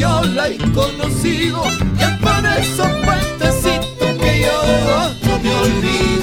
yo la he conocido, y por esos puentecitos no me olvido.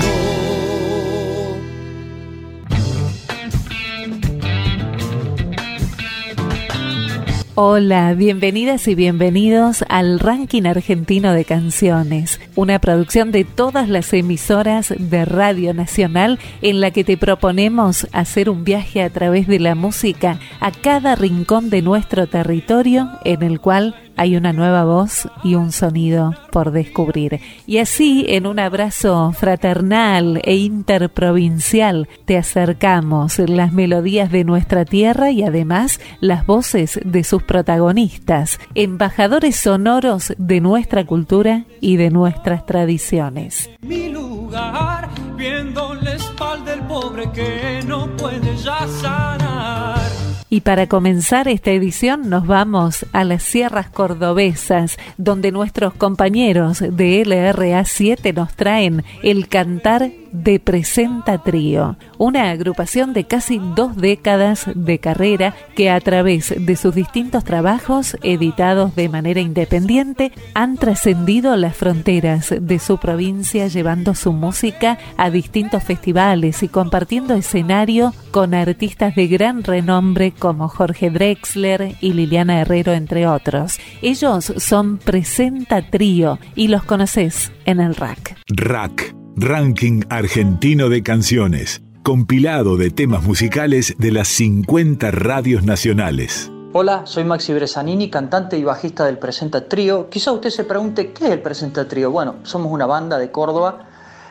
Hola, bienvenidas y bienvenidos al Ranking Argentino de Canciones, una producción de todas las emisoras de Radio Nacional en la que te proponemos hacer un viaje a través de la música a cada rincón de nuestro territorio en el cual hay una nueva voz y un sonido por descubrir. Y así, en un abrazo fraternal e interprovincial, te acercamos las melodías de nuestra tierra y además las voces de sus protagonistas, embajadores sonoros de nuestra cultura y de nuestras tradiciones. Mi lugar, viendo la espalda del pobre que no puede ya sanar y para comenzar esta edición nos vamos a las sierras cordobesas, donde nuestros compañeros de LRA 7 nos traen el cantar de Presenta Trío, una agrupación de casi dos décadas de carrera que a través de sus distintos trabajos editados de manera independiente han trascendido las fronteras de su provincia llevando su música a distintos festivales y compartiendo escenario con artistas de gran renombre como Jorge Drexler y Liliana Herrero entre otros. Ellos son Presenta Trío y los conoces en el rack. Rack Ranking Argentino de Canciones, compilado de temas musicales de las 50 radios nacionales. Hola, soy Maxi Bresanini, cantante y bajista del Presenta Trío. Quizá usted se pregunte qué es el Presenta Trío. Bueno, somos una banda de Córdoba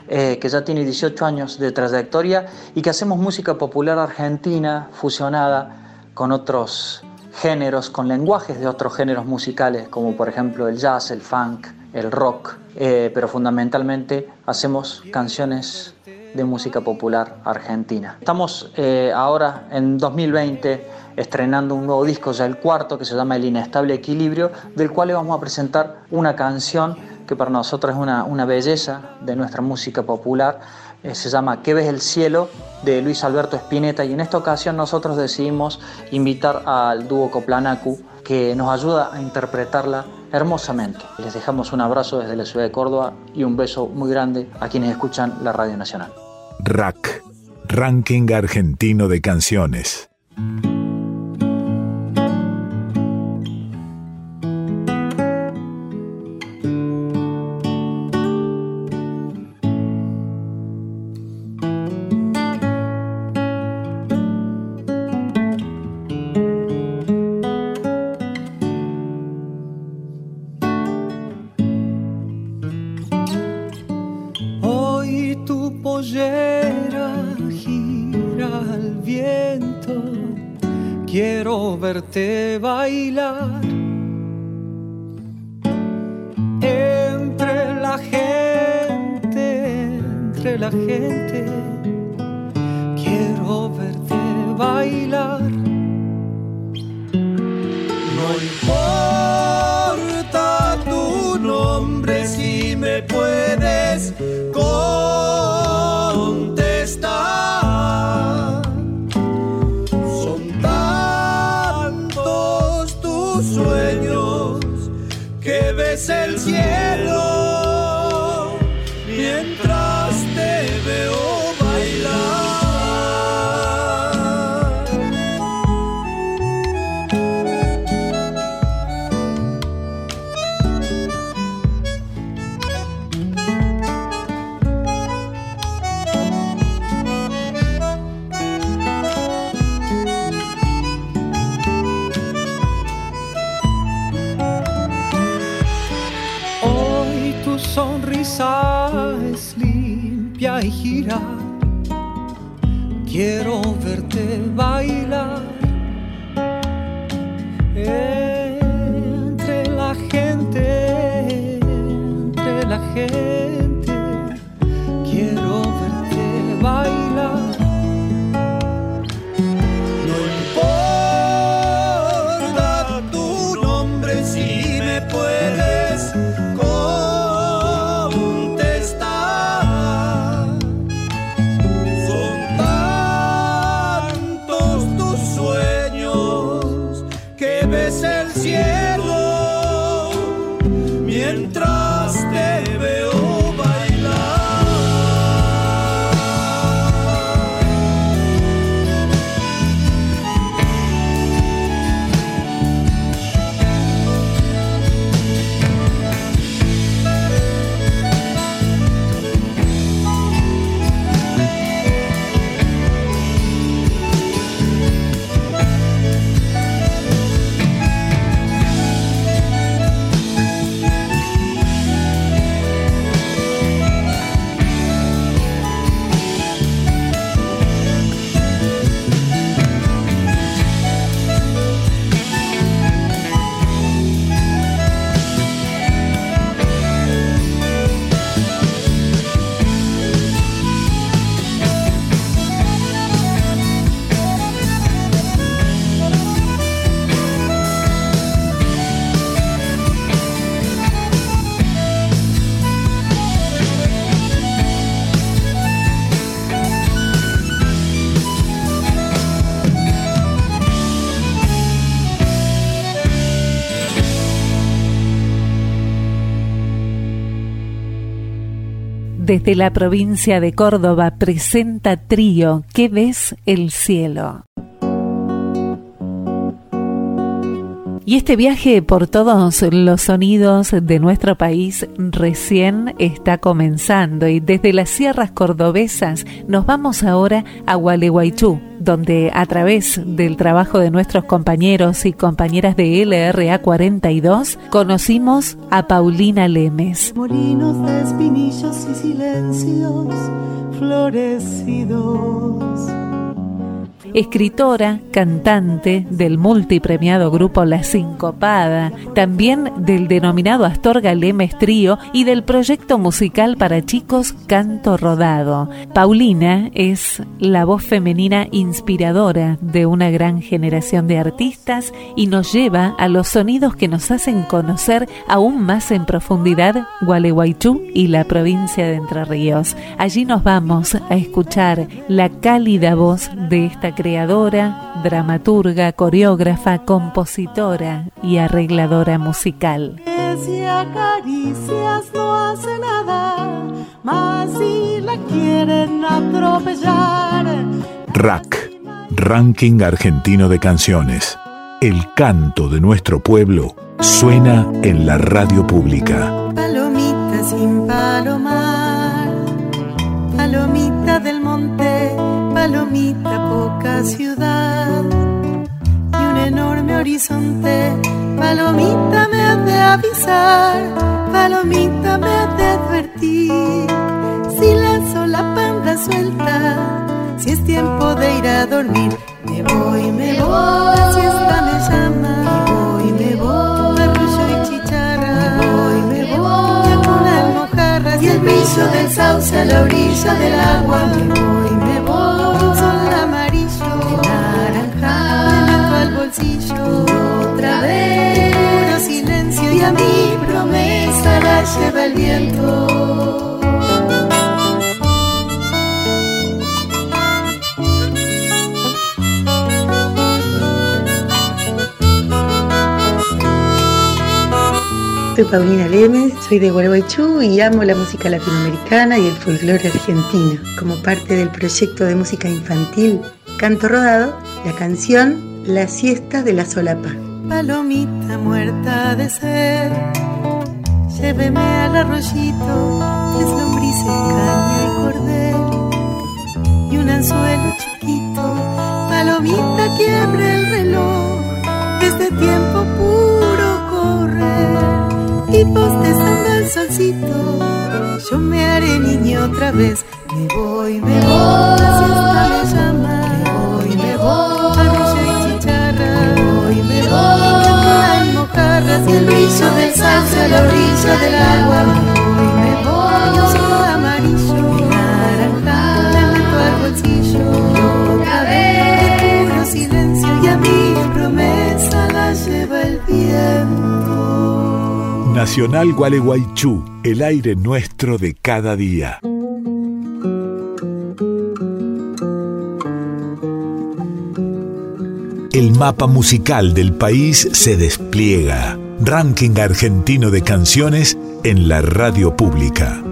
eh, que ya tiene 18 años de trayectoria y que hacemos música popular argentina fusionada con otros géneros, con lenguajes de otros géneros musicales, como por ejemplo el jazz, el funk, el rock, eh, pero fundamentalmente hacemos canciones de música popular argentina. Estamos eh, ahora en 2020 estrenando un nuevo disco, ya el cuarto, que se llama El Inestable Equilibrio, del cual le vamos a presentar una canción que para nosotros es una, una belleza de nuestra música popular. Eh, se llama ¿Qué ves el cielo? de Luis Alberto Spinetta y en esta ocasión nosotros decidimos invitar al dúo Coplanacu que nos ayuda a interpretarla hermosamente. Les dejamos un abrazo desde la ciudad de Córdoba y un beso muy grande a quienes escuchan la Radio Nacional. RAC, Ranking Argentino de Canciones. Desde la provincia de Córdoba presenta Trío, ¿qué ves el cielo? Y este viaje por todos los sonidos de nuestro país recién está comenzando y desde las sierras cordobesas nos vamos ahora a Gualeguaychú, donde a través del trabajo de nuestros compañeros y compañeras de LRA 42 conocimos a Paulina Lemes. Molinos de espinillos y silencios florecidos escritora, cantante del multipremiado grupo La Sincopada, también del denominado Astorga Lemes Trío y del proyecto musical para chicos Canto Rodado. Paulina es la voz femenina inspiradora de una gran generación de artistas y nos lleva a los sonidos que nos hacen conocer aún más en profundidad Gualeguaychú y la provincia de Entre Ríos. Allí nos vamos a escuchar la cálida voz de esta creadora, dramaturga, coreógrafa, compositora y arregladora musical. Si acaricias no hace nada, más si la quieren atropellar. Rack, Ranking Argentino de Canciones. El canto de nuestro pueblo suena en la radio pública. Palomita sin palomar, palomita del monte palomita, ciudad y un enorme horizonte. Palomita me ha de avisar, palomita me ha de advertir. Si lanzo la panda suelta, si es tiempo de ir a dormir, me voy, me voy. La siesta me llama, me voy, me voy. Arrullo y chicharra, me voy, me voy. Y con mojarras y el brillo del sauce a la orilla del agua, me voy. Otra vez. Puro silencio y a mi promesa la lleva el viento. Soy Paulina Lemes, soy de Gualeguaychú y amo la música latinoamericana y el folclore argentino. Como parte del proyecto de música infantil Canto Rodado, la canción la siesta de la solapa. Palomita muerta de sed, lléveme al arroyito, tres lombrices, caña y cordel, y un anzuelo chiquito. Palomita quiebre el reloj, este tiempo puro correr, y postezando el solcito, yo me haré niño otra vez Me voy, me voy, la siesta me llama. Me voy, me voy, y el brillo del salsa a la orilla del agua. Voy, me cielo amarillo, naranja, al bolsillo. Otra vez, puro silencio y a mi promesa la lleva el viento. Nacional Gualeguaychú, el aire nuestro de cada día. El mapa musical del país se despliega. Ranking argentino de canciones en la radio pública.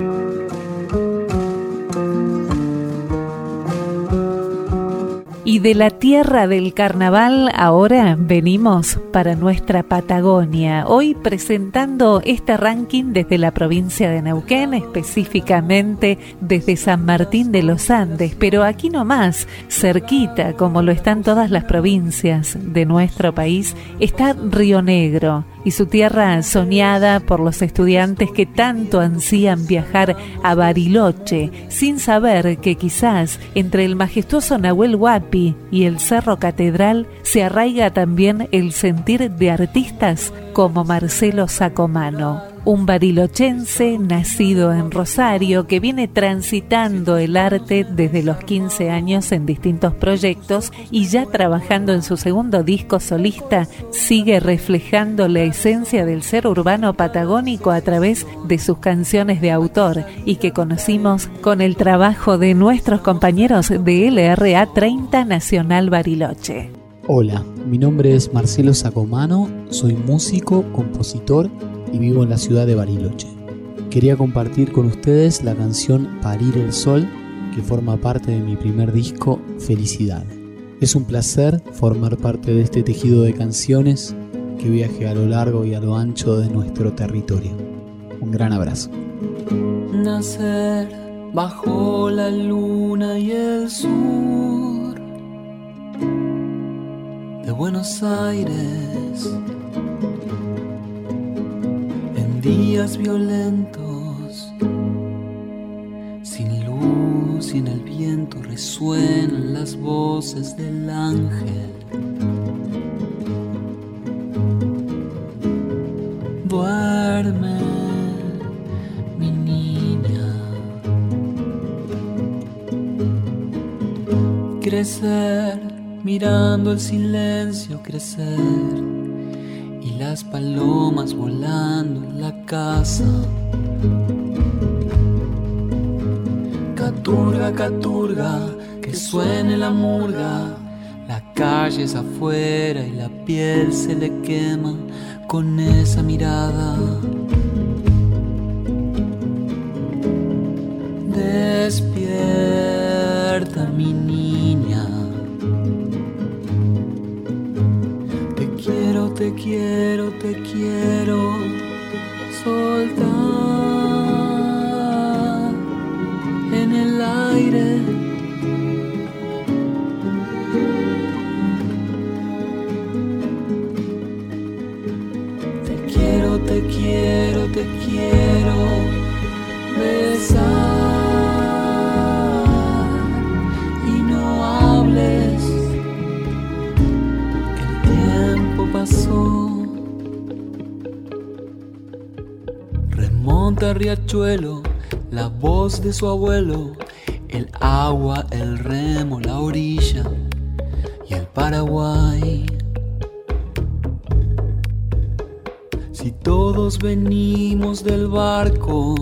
De la tierra del carnaval ahora venimos para nuestra Patagonia, hoy presentando este ranking desde la provincia de Neuquén, específicamente desde San Martín de los Andes, pero aquí nomás, cerquita, como lo están todas las provincias de nuestro país, está Río Negro y su tierra soñada por los estudiantes que tanto ansían viajar a Bariloche, sin saber que quizás entre el majestuoso Nahuel Huapi y el Cerro Catedral se arraiga también el sentir de artistas como Marcelo Sacomano un barilochense nacido en Rosario que viene transitando el arte desde los 15 años en distintos proyectos y ya trabajando en su segundo disco solista, sigue reflejando la esencia del ser urbano patagónico a través de sus canciones de autor y que conocimos con el trabajo de nuestros compañeros de LRA 30 Nacional Bariloche. Hola, mi nombre es Marcelo Sacomano, soy músico, compositor y vivo en la ciudad de Bariloche. Quería compartir con ustedes la canción Parir el Sol, que forma parte de mi primer disco Felicidad. Es un placer formar parte de este tejido de canciones que viaje a lo largo y a lo ancho de nuestro territorio. Un gran abrazo. Nacer bajo la luna y el sur de Buenos Aires días violentos, sin luz y en el viento resuenan las voces del ángel. Duerme, mi niña. Crecer, mirando el silencio crecer las palomas volando en la casa. Caturga, caturga, que suene la murga. La calle es afuera y la piel se le quema con esa mirada. Despierta mi niña. Te quiero, te quiero soltar el riachuelo, la voz de su abuelo, el agua, el remo, la orilla y el Paraguay. Si todos venimos del barco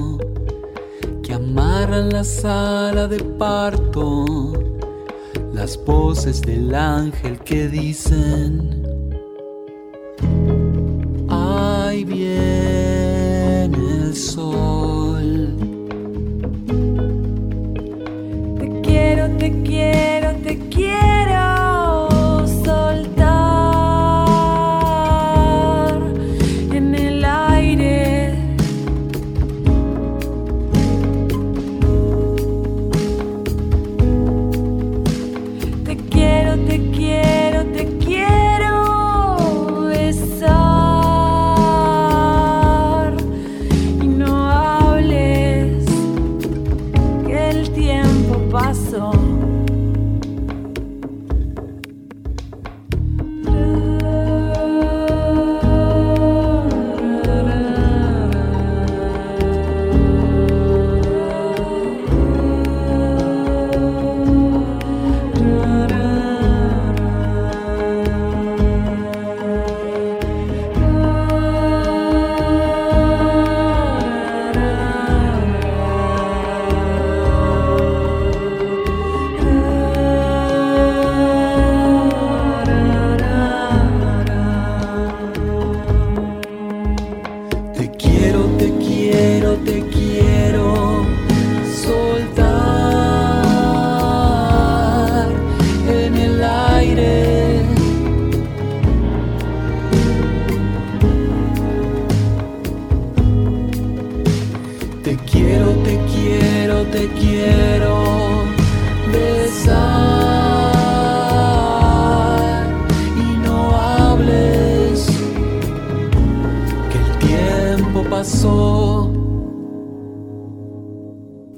que amarran la sala de parto, las voces del ángel que dicen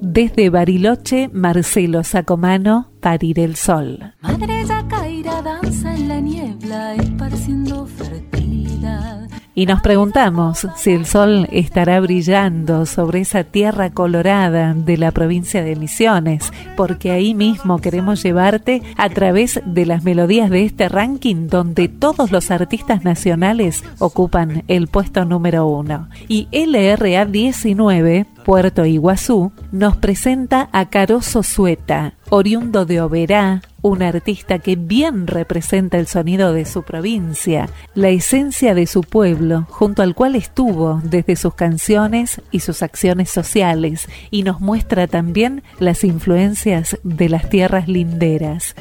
Desde Bariloche, Marcelo Sacomano, Parir el Sol. Madre Yacaira danza en la niebla, esparciendo fertilidad. Y nos preguntamos si el sol estará brillando sobre esa tierra colorada de la provincia de Misiones, porque ahí mismo queremos llevarte a través de las melodías de este ranking donde todos los artistas nacionales ocupan el puesto número uno. Y LRA 19 Puerto Iguazú, nos presenta a Caroso Sueta, oriundo de Oberá, un artista que bien representa el sonido de su provincia, la esencia de su pueblo, junto al cual estuvo desde sus canciones y sus acciones sociales, y nos muestra también las influencias de las tierras linderas.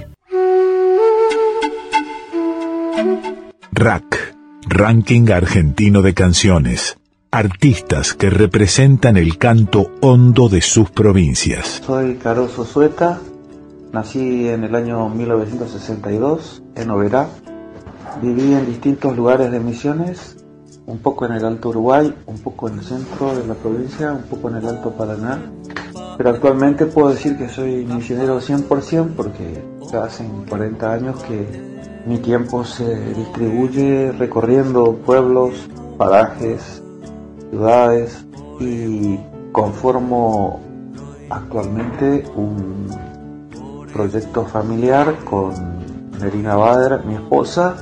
Rack, Ranking Argentino de Canciones artistas que representan el canto hondo de sus provincias. Soy Caroso Sueta, nací en el año 1962 en Oberá. Viví en distintos lugares de Misiones, un poco en el Alto Uruguay, un poco en el centro de la provincia, un poco en el Alto Paraná. Pero actualmente puedo decir que soy misionero 100% porque hace 40 años que mi tiempo se distribuye recorriendo pueblos, parajes, ciudades y conformo actualmente un proyecto familiar con Nerina Bader, mi esposa,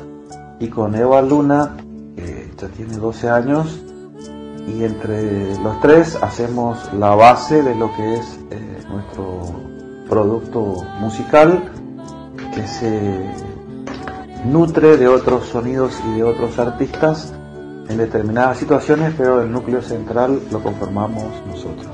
y con Eva Luna, que ya tiene 12 años, y entre los tres hacemos la base de lo que es eh, nuestro producto musical, que se nutre de otros sonidos y de otros artistas en determinadas situaciones, pero el núcleo central lo conformamos nosotros.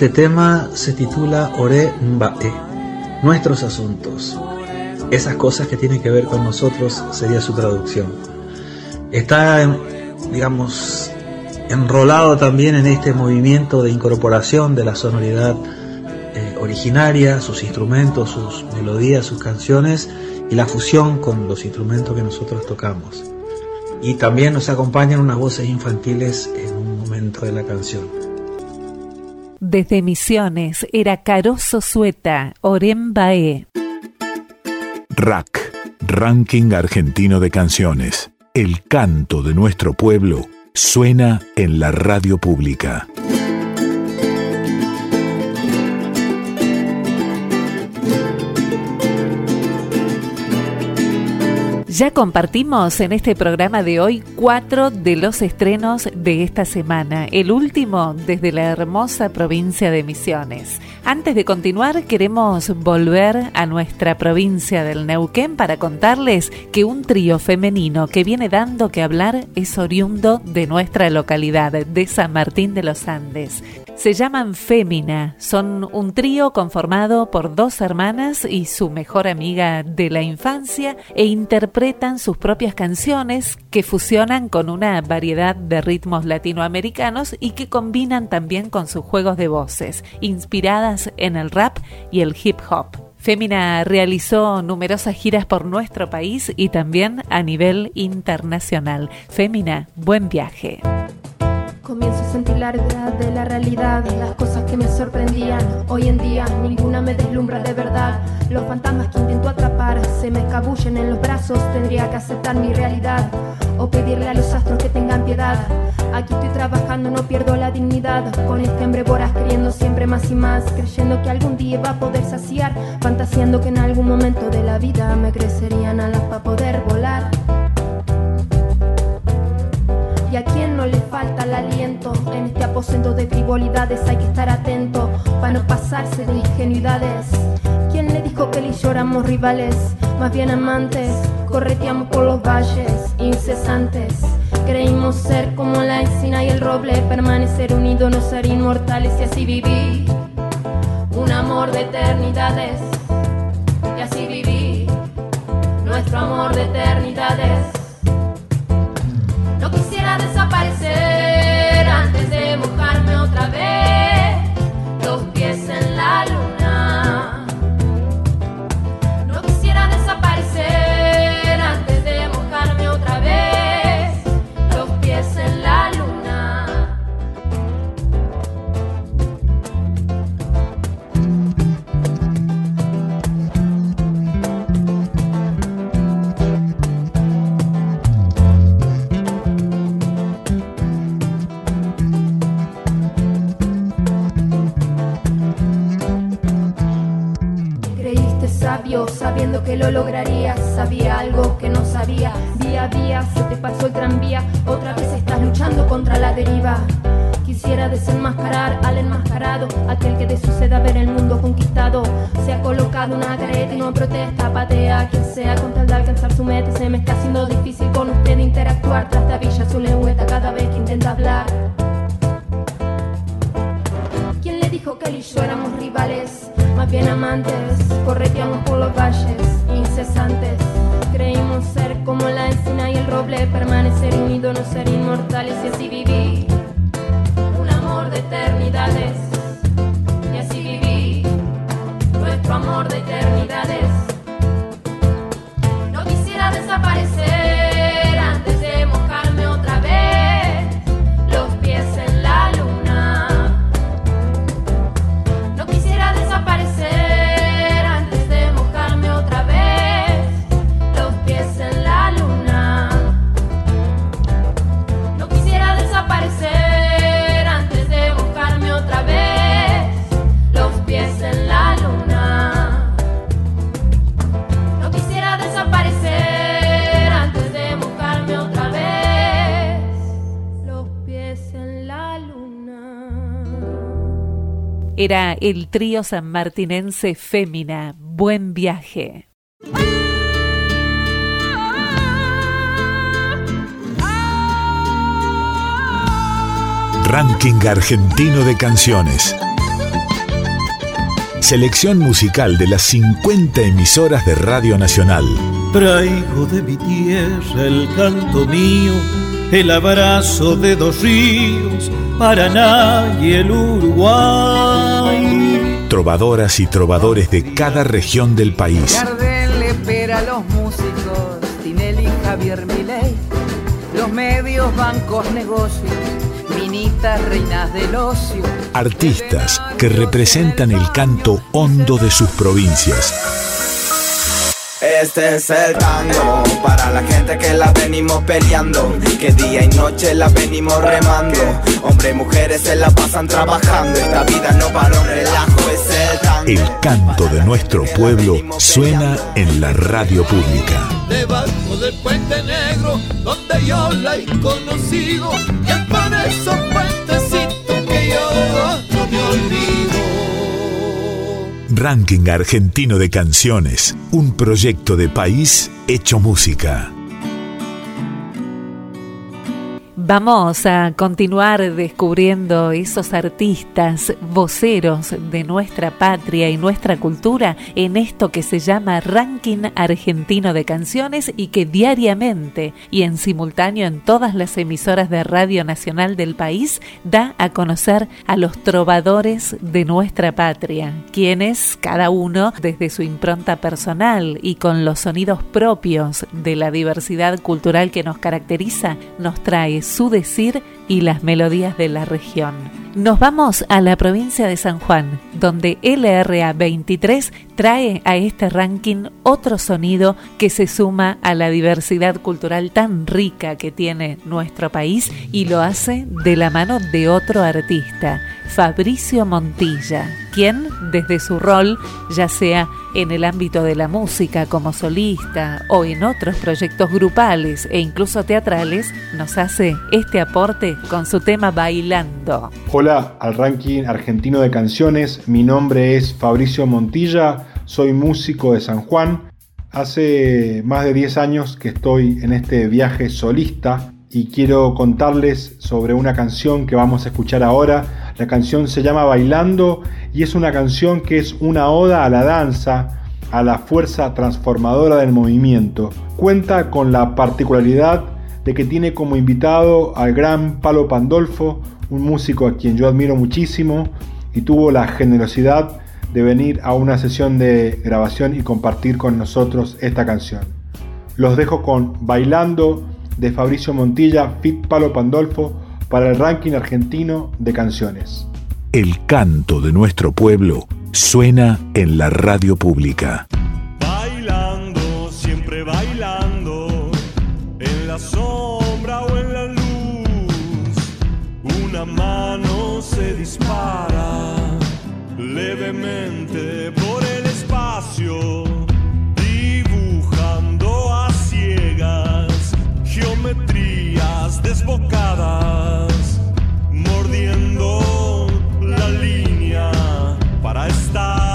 Este tema se titula Ore Mbae, nuestros asuntos. Esas cosas que tienen que ver con nosotros sería su traducción. Está, digamos, enrolado también en este movimiento de incorporación de la sonoridad eh, originaria, sus instrumentos, sus melodías, sus canciones y la fusión con los instrumentos que nosotros tocamos. Y también nos acompañan unas voces infantiles en un momento de la canción. Desde Misiones era Caroso Sueta, Orembae. Rack, Ranking Argentino de Canciones. El canto de nuestro pueblo suena en la radio pública. Ya compartimos en este programa de hoy cuatro de los estrenos de esta semana, el último desde la hermosa provincia de Misiones. Antes de continuar, queremos volver a nuestra provincia del Neuquén para contarles que un trío femenino que viene dando que hablar es oriundo de nuestra localidad, de San Martín de los Andes. Se llaman Fémina, son un trío conformado por dos hermanas y su mejor amiga de la infancia e interpretan sus propias canciones que fusionan con una variedad de ritmos latinoamericanos y que combinan también con sus juegos de voces, inspiradas en el rap y el hip hop. Fémina realizó numerosas giras por nuestro país y también a nivel internacional. Fémina, buen viaje. Comienzo a sentir la verdad de la realidad, las cosas que me sorprendían. Hoy en día ninguna me deslumbra de verdad. Los fantasmas que intento atrapar se me escabullen en los brazos. Tendría que aceptar mi realidad o pedirle a los astros que tengan piedad. Aquí estoy trabajando, no pierdo la dignidad. Con este hambre voraz, queriendo siempre más y más. Creyendo que algún día va a poder saciar. Fantaseando que en algún momento de la vida me crecerían alas para poder volar. Y a quien no le falta el aliento en este aposento de frivolidades hay que estar atento para no pasarse de ingenuidades. ¿Quién le dijo que él y lloramos rivales? Más bien amantes, correteamos por los valles incesantes. Creímos ser como la encina y el roble, permanecer unidos, no ser inmortales y así viví. Un amor de eternidades, y así viví. Nuestro amor de eternidades. Era el trío sanmartinense Fémina. Buen viaje. Ranking Argentino de Canciones. Selección musical de las 50 emisoras de Radio Nacional. Traigo de mi tierra el canto mío, el abrazo de dos ríos, Paraná y el Uruguay. Trovadoras y trovadores de cada región del país. Gardel le espera a los músicos, Tinelli, Javier Milei, los medios, bancos, negocios, minitas, reinas del ocio. Artistas que representan el canto hondo de sus provincias. Este es el tango para la gente que la venimos peleando, que día y noche la venimos remando. Hombres y mujeres se la pasan trabajando, esta vida no para un relajo, es el tango. El canto de nuestro pueblo suena en la radio pública. debajo del puente negro donde yo la he conocido y por esos puentecitos Ranking Argentino de Canciones, un proyecto de país hecho música. Vamos a continuar descubriendo esos artistas, voceros de nuestra patria y nuestra cultura en esto que se llama Ranking Argentino de Canciones y que diariamente y en simultáneo en todas las emisoras de Radio Nacional del país da a conocer a los trovadores de nuestra patria, quienes cada uno desde su impronta personal y con los sonidos propios de la diversidad cultural que nos caracteriza, nos trae su decir y las melodías de la región. Nos vamos a la provincia de San Juan, donde LRA 23 trae a este ranking otro sonido que se suma a la diversidad cultural tan rica que tiene nuestro país y lo hace de la mano de otro artista, Fabricio Montilla, quien desde su rol, ya sea en el ámbito de la música como solista o en otros proyectos grupales e incluso teatrales, nos hace este aporte con su tema Bailando. Hola al ranking argentino de canciones, mi nombre es Fabricio Montilla, soy músico de San Juan. Hace más de 10 años que estoy en este viaje solista y quiero contarles sobre una canción que vamos a escuchar ahora. La canción se llama Bailando y es una canción que es una oda a la danza, a la fuerza transformadora del movimiento. Cuenta con la particularidad de que tiene como invitado al gran Palo Pandolfo, un músico a quien yo admiro muchísimo y tuvo la generosidad de venir a una sesión de grabación y compartir con nosotros esta canción. Los dejo con Bailando de Fabricio Montilla, Fit Palo Pandolfo, para el ranking argentino de canciones. El canto de nuestro pueblo suena en la radio pública. Sombra o en la luz, una mano se dispara levemente por el espacio, dibujando a ciegas geometrías desbocadas, mordiendo la línea para estar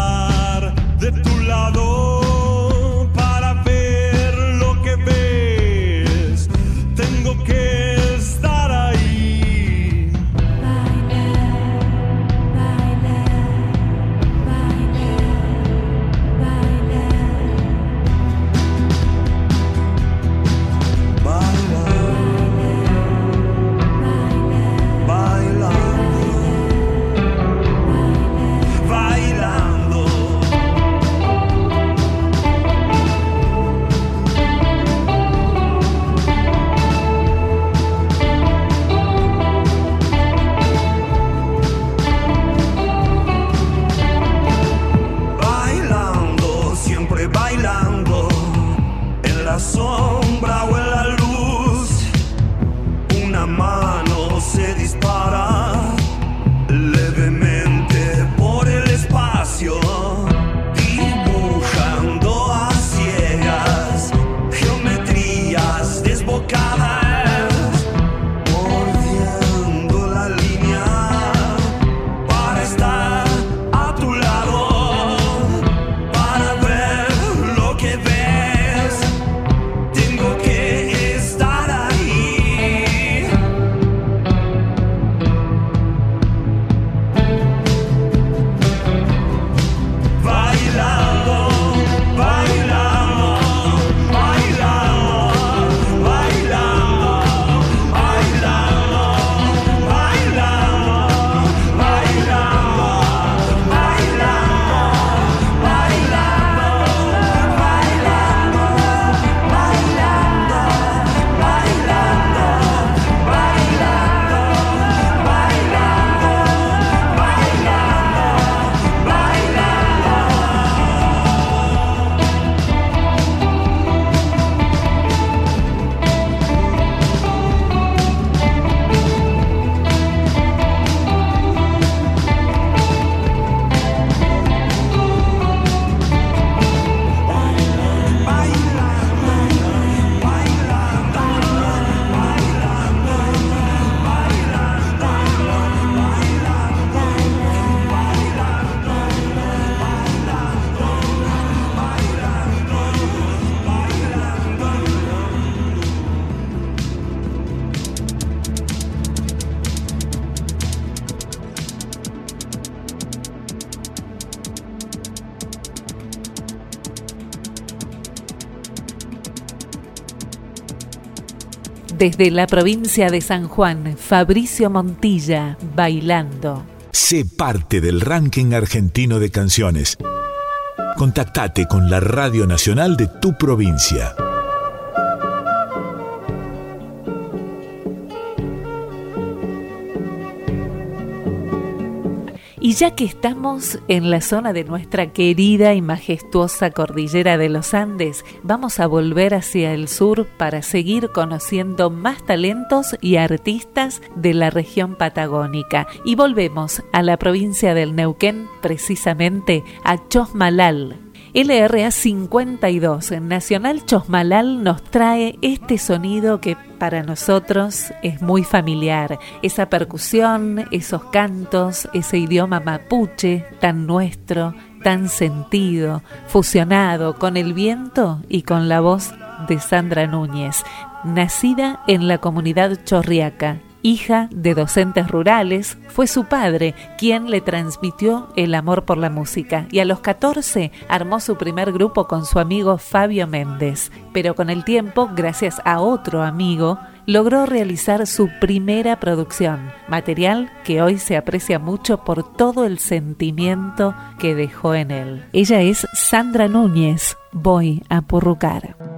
Desde la provincia de San Juan, Fabricio Montilla, bailando. Sé parte del ranking argentino de canciones. Contactate con la Radio Nacional de tu provincia. Ya que estamos en la zona de nuestra querida y majestuosa cordillera de los Andes, vamos a volver hacia el sur para seguir conociendo más talentos y artistas de la región patagónica. Y volvemos a la provincia del Neuquén, precisamente a Chosmalal, LRA 52 en Nacional Chosmalal nos trae este sonido que para nosotros es muy familiar. Esa percusión, esos cantos, ese idioma mapuche tan nuestro, tan sentido, fusionado con el viento y con la voz de Sandra Núñez, nacida en la comunidad chorriaca hija de docentes rurales, fue su padre quien le transmitió el amor por la música y a los 14 armó su primer grupo con su amigo Fabio Méndez, pero con el tiempo, gracias a otro amigo, logró realizar su primera producción, material que hoy se aprecia mucho por todo el sentimiento que dejó en él. Ella es Sandra Núñez, voy a purrucar.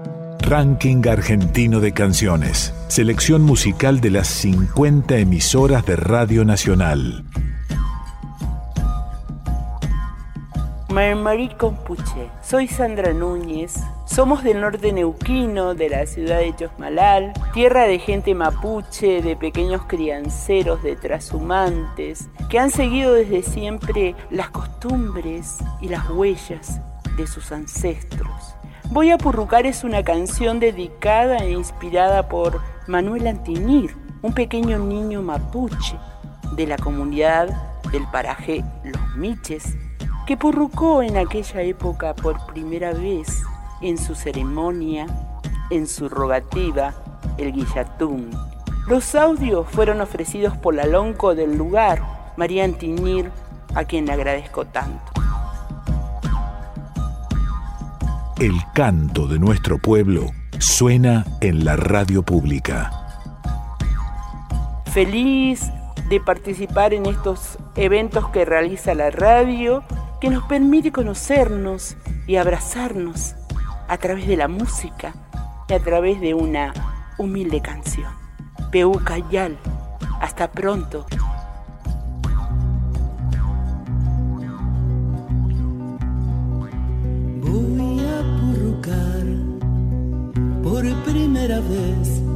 Ranking Argentino de Canciones. Selección musical de las 50 emisoras de Radio Nacional. Marmarí Compuche. Soy Sandra Núñez. Somos del norte neuquino, de la ciudad de Chosmalal, tierra de gente mapuche, de pequeños crianceros, de trashumantes, que han seguido desde siempre las costumbres y las huellas de sus ancestros. Voy a Purrucar es una canción dedicada e inspirada por Manuel Antinir, un pequeño niño mapuche de la comunidad del paraje Los Miches, que purrucó en aquella época por primera vez en su ceremonia, en su rogativa, el guillatún. Los audios fueron ofrecidos por la lonco del lugar, María Antinir, a quien le agradezco tanto. El canto de nuestro pueblo suena en la radio pública. Feliz de participar en estos eventos que realiza la radio, que nos permite conocernos y abrazarnos a través de la música y a través de una humilde canción. Peucayal, hasta pronto. Primera vez.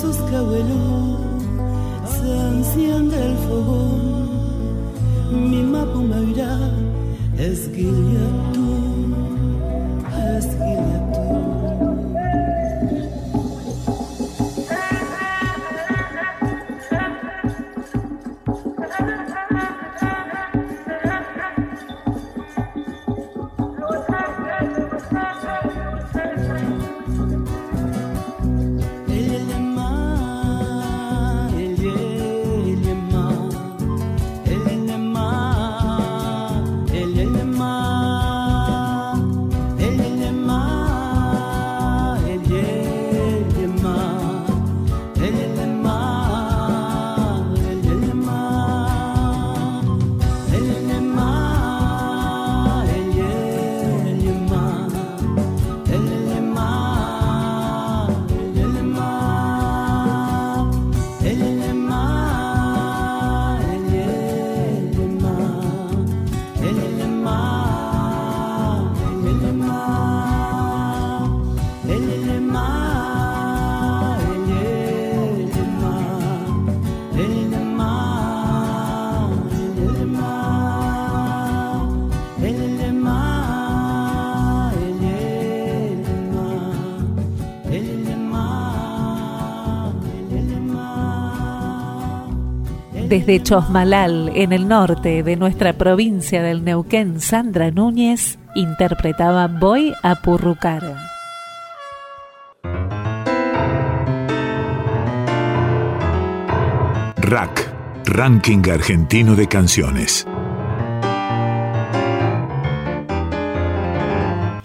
Sus cahuelú, se enciende el fogón, mi mapumaira es guiliatún, Desde Chosmalal, en el norte de nuestra provincia del Neuquén, Sandra Núñez interpretaba Voy a Purrucar. Rack, Ranking Argentino de Canciones.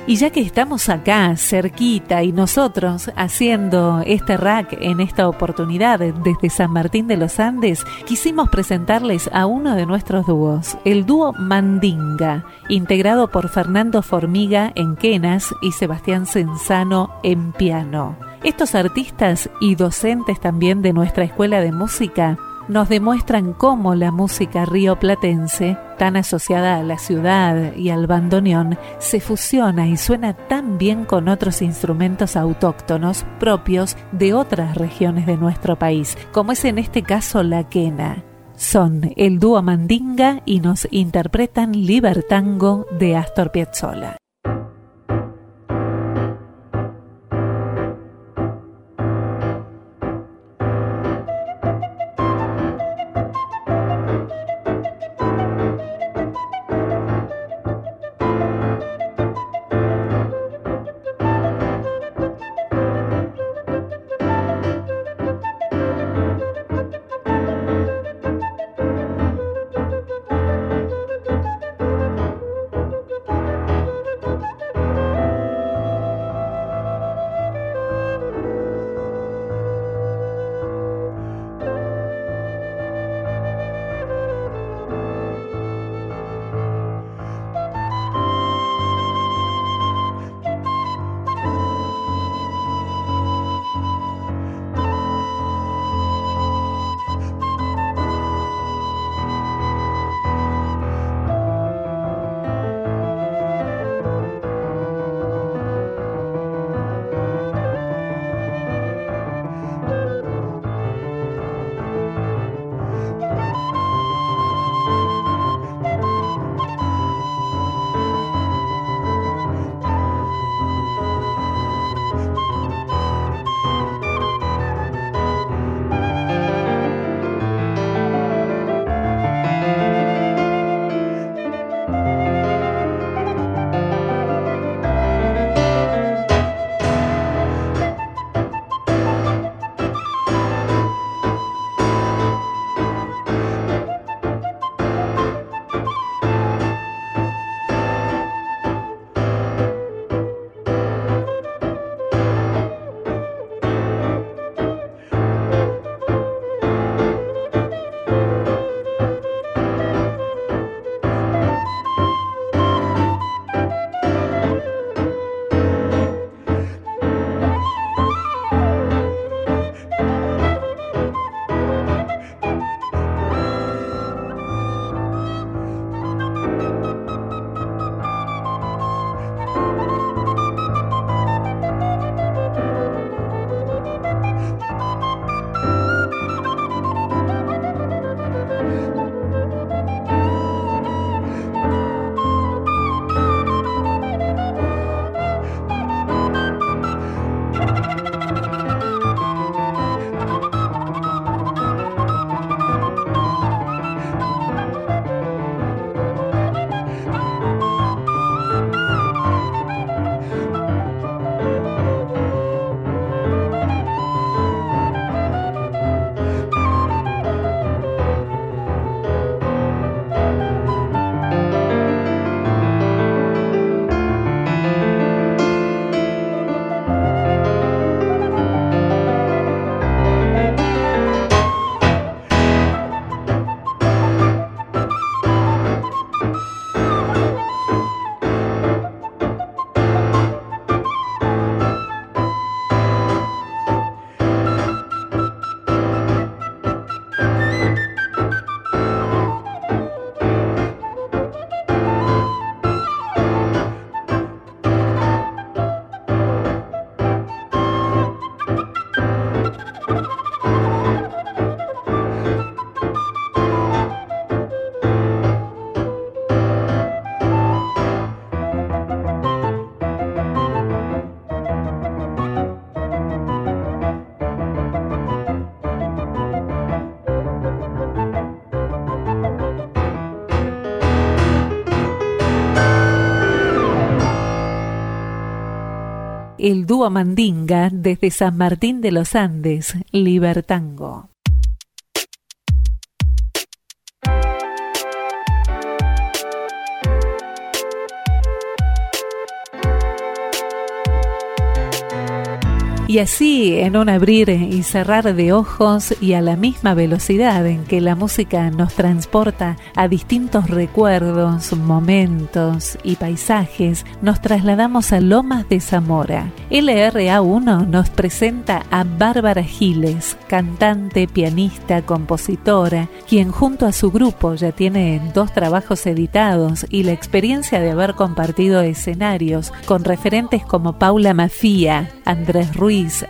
Y ya que estamos acá, cerquita, y nosotros haciendo este rack en esta oportunidad desde San Martín de los Andes, quisimos presentarles a uno de nuestros dúos, el dúo Mandinga, integrado por Fernando Formiga en quenas y Sebastián Senzano en piano. Estos artistas y docentes también de nuestra escuela de música nos demuestran cómo la música rioplatense, tan asociada a la ciudad y al bandoneón, se fusiona y suena tan bien con otros instrumentos autóctonos propios de otras regiones de nuestro país, como es en este caso la quena. Son el dúo Mandinga y nos interpretan Libertango de Astor Piazzolla. El dúo Mandinga desde San Martín de los Andes, Libertango. Y así, en un abrir y cerrar de ojos y a la misma velocidad en que la música nos transporta a distintos recuerdos, momentos y paisajes, nos trasladamos a Lomas de Zamora. LRA1 nos presenta a Bárbara Giles, cantante, pianista, compositora, quien junto a su grupo ya tiene dos trabajos editados y la experiencia de haber compartido escenarios con referentes como Paula Mafía, Andrés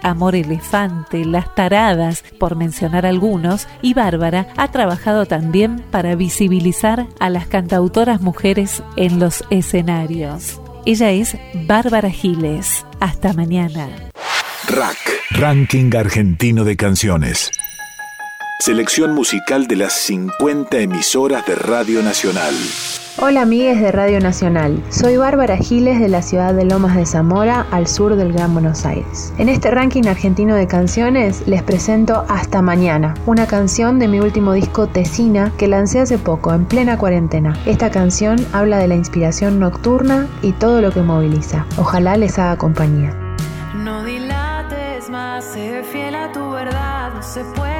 Amor Elefante, Las Taradas, por mencionar algunos, y Bárbara ha trabajado también para visibilizar a las cantautoras mujeres en los escenarios. Ella es Bárbara Giles. Hasta mañana. Rack, Ranking Argentino de Canciones. Selección musical de las 50 emisoras de Radio Nacional. Hola amigues de Radio Nacional, soy Bárbara Giles de la ciudad de Lomas de Zamora, al sur del Gran Buenos Aires. En este ranking argentino de canciones les presento Hasta Mañana, una canción de mi último disco Tesina que lancé hace poco, en plena cuarentena. Esta canción habla de la inspiración nocturna y todo lo que moviliza. Ojalá les haga compañía. No dilates más, sé fiel a tu verdad, no se puede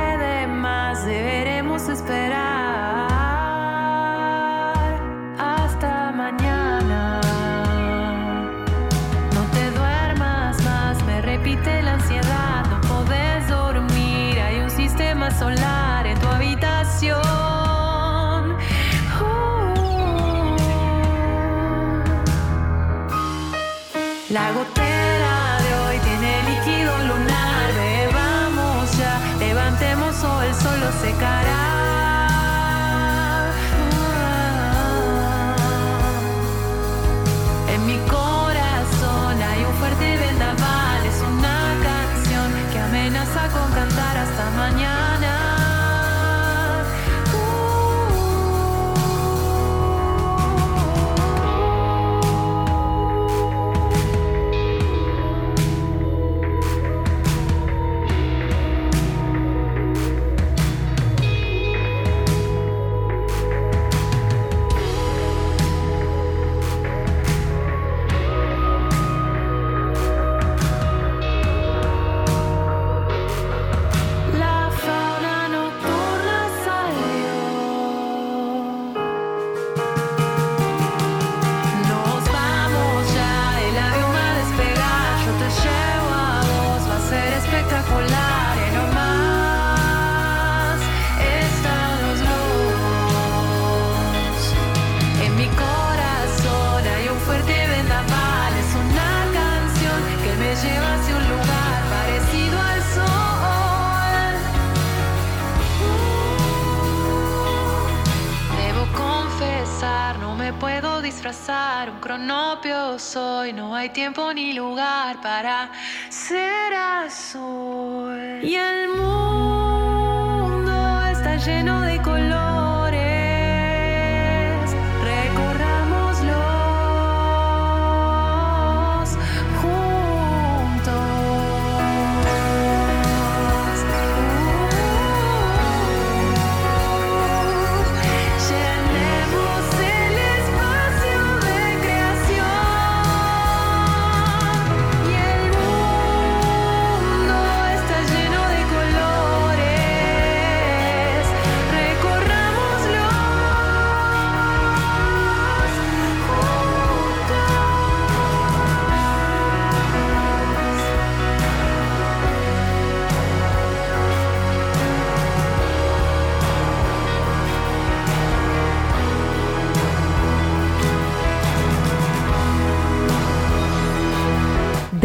Un cronopio soy, no hay tiempo ni lugar para ser azul. Y el mundo está lleno de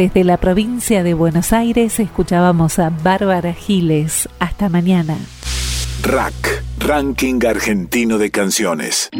Desde la provincia de Buenos Aires escuchábamos a Bárbara Giles. Hasta mañana. Rack, Ranking Argentino de Canciones.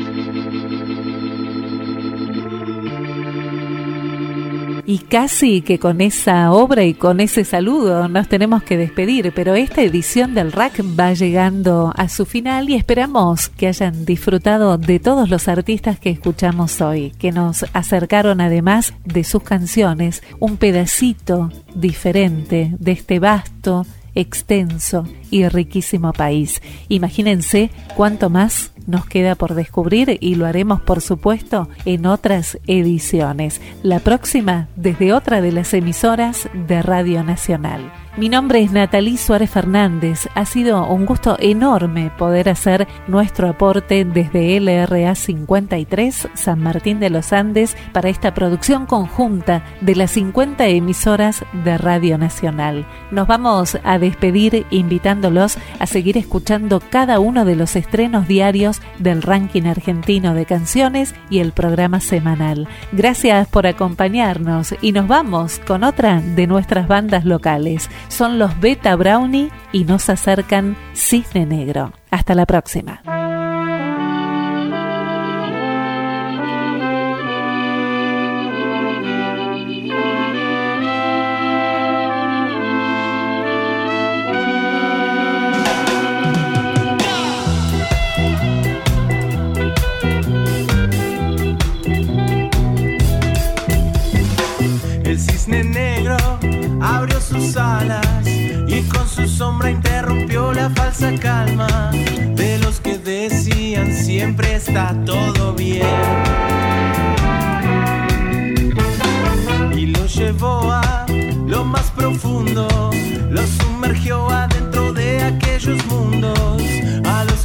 Y casi que con esa obra y con ese saludo nos tenemos que despedir, pero esta edición del Rack va llegando a su final y esperamos que hayan disfrutado de todos los artistas que escuchamos hoy, que nos acercaron además de sus canciones un pedacito diferente de este vasto, extenso y riquísimo país. Imagínense cuánto más nos queda por descubrir y lo haremos por supuesto en otras ediciones. La próxima desde otra de las emisoras de Radio Nacional. Mi nombre es Natalie Suárez Fernández. Ha sido un gusto enorme poder hacer nuestro aporte desde LRA 53 San Martín de los Andes para esta producción conjunta de las 50 emisoras de Radio Nacional. Nos vamos a despedir invitándolos a seguir escuchando cada uno de los estrenos diarios del ranking argentino de canciones y el programa semanal. Gracias por acompañarnos y nos vamos con otra de nuestras bandas locales son los Beta Brownie y nos acercan Cisne Negro. Hasta la próxima. Alas y con su sombra interrumpió la falsa calma de los que decían siempre está todo bien. Y lo llevó a lo más profundo, lo sumergió adentro de aquellos mundos a los